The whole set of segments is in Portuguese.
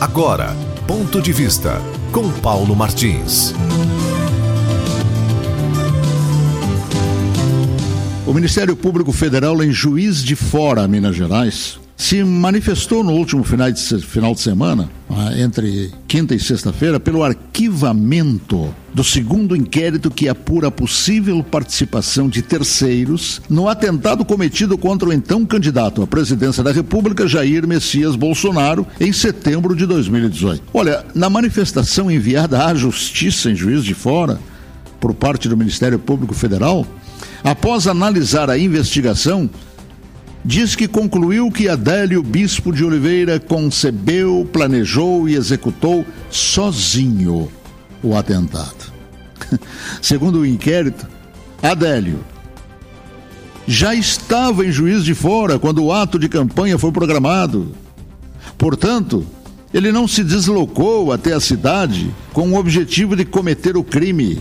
Agora, ponto de vista com Paulo Martins. O Ministério Público Federal, em Juiz de Fora, Minas Gerais, se manifestou no último final de, final de semana, ah, entre quinta e sexta-feira, pelo arquivamento do segundo inquérito que apura a possível participação de terceiros no atentado cometido contra o então candidato à presidência da República, Jair Messias Bolsonaro, em setembro de 2018. Olha, na manifestação enviada à Justiça em Juiz de Fora, por parte do Ministério Público Federal, após analisar a investigação, diz que concluiu que Adélio Bispo de Oliveira concebeu, planejou e executou sozinho o atentado. Segundo o inquérito, Adélio já estava em juiz de fora quando o ato de campanha foi programado. Portanto, ele não se deslocou até a cidade com o objetivo de cometer o crime.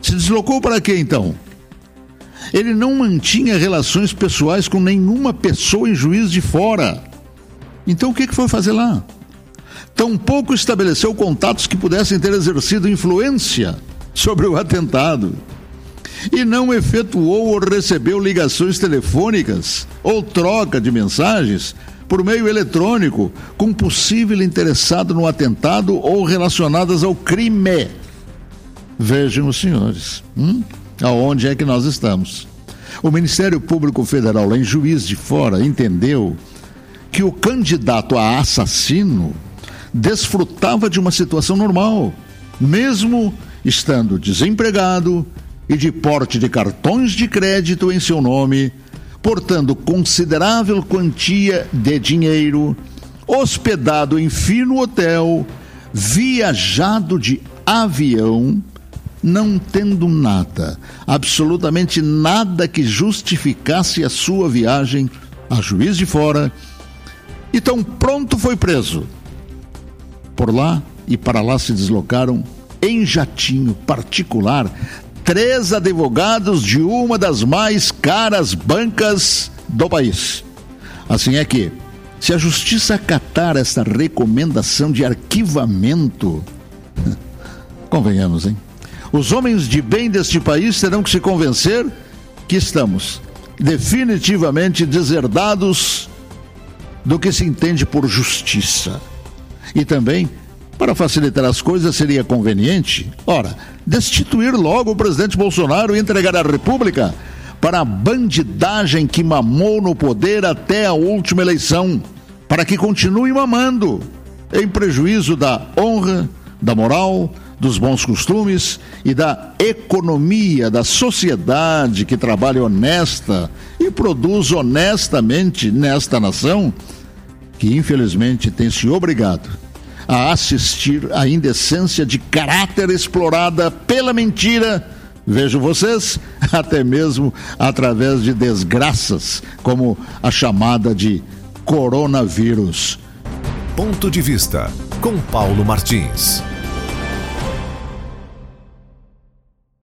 Se deslocou para quê então? Ele não mantinha relações pessoais com nenhuma pessoa em juiz de fora. Então o que, que foi fazer lá? Tampouco estabeleceu contatos que pudessem ter exercido influência sobre o atentado. E não efetuou ou recebeu ligações telefônicas ou troca de mensagens por meio eletrônico com possível interessado no atentado ou relacionadas ao crime. Vejam os senhores. Hum? Aonde é que nós estamos. O Ministério Público Federal, em Juiz de Fora, entendeu que o candidato a assassino desfrutava de uma situação normal, mesmo estando desempregado e de porte de cartões de crédito em seu nome, portando considerável quantia de dinheiro, hospedado em fino hotel, viajado de avião não tendo nada, absolutamente nada que justificasse a sua viagem a juiz de fora, e tão pronto foi preso. Por lá e para lá se deslocaram em jatinho particular três advogados de uma das mais caras bancas do país. Assim é que, se a justiça acatar esta recomendação de arquivamento, convenhamos, hein? Os homens de bem deste país terão que se convencer que estamos definitivamente deserdados do que se entende por justiça. E também, para facilitar as coisas, seria conveniente, ora, destituir logo o presidente Bolsonaro e entregar a República para a bandidagem que mamou no poder até a última eleição, para que continue mamando, em prejuízo da honra, da moral, dos bons costumes e da economia, da sociedade que trabalha honesta e produz honestamente nesta nação, que infelizmente tem se obrigado a assistir à indecência de caráter explorada pela mentira. Vejo vocês, até mesmo através de desgraças, como a chamada de coronavírus. Ponto de vista com Paulo Martins.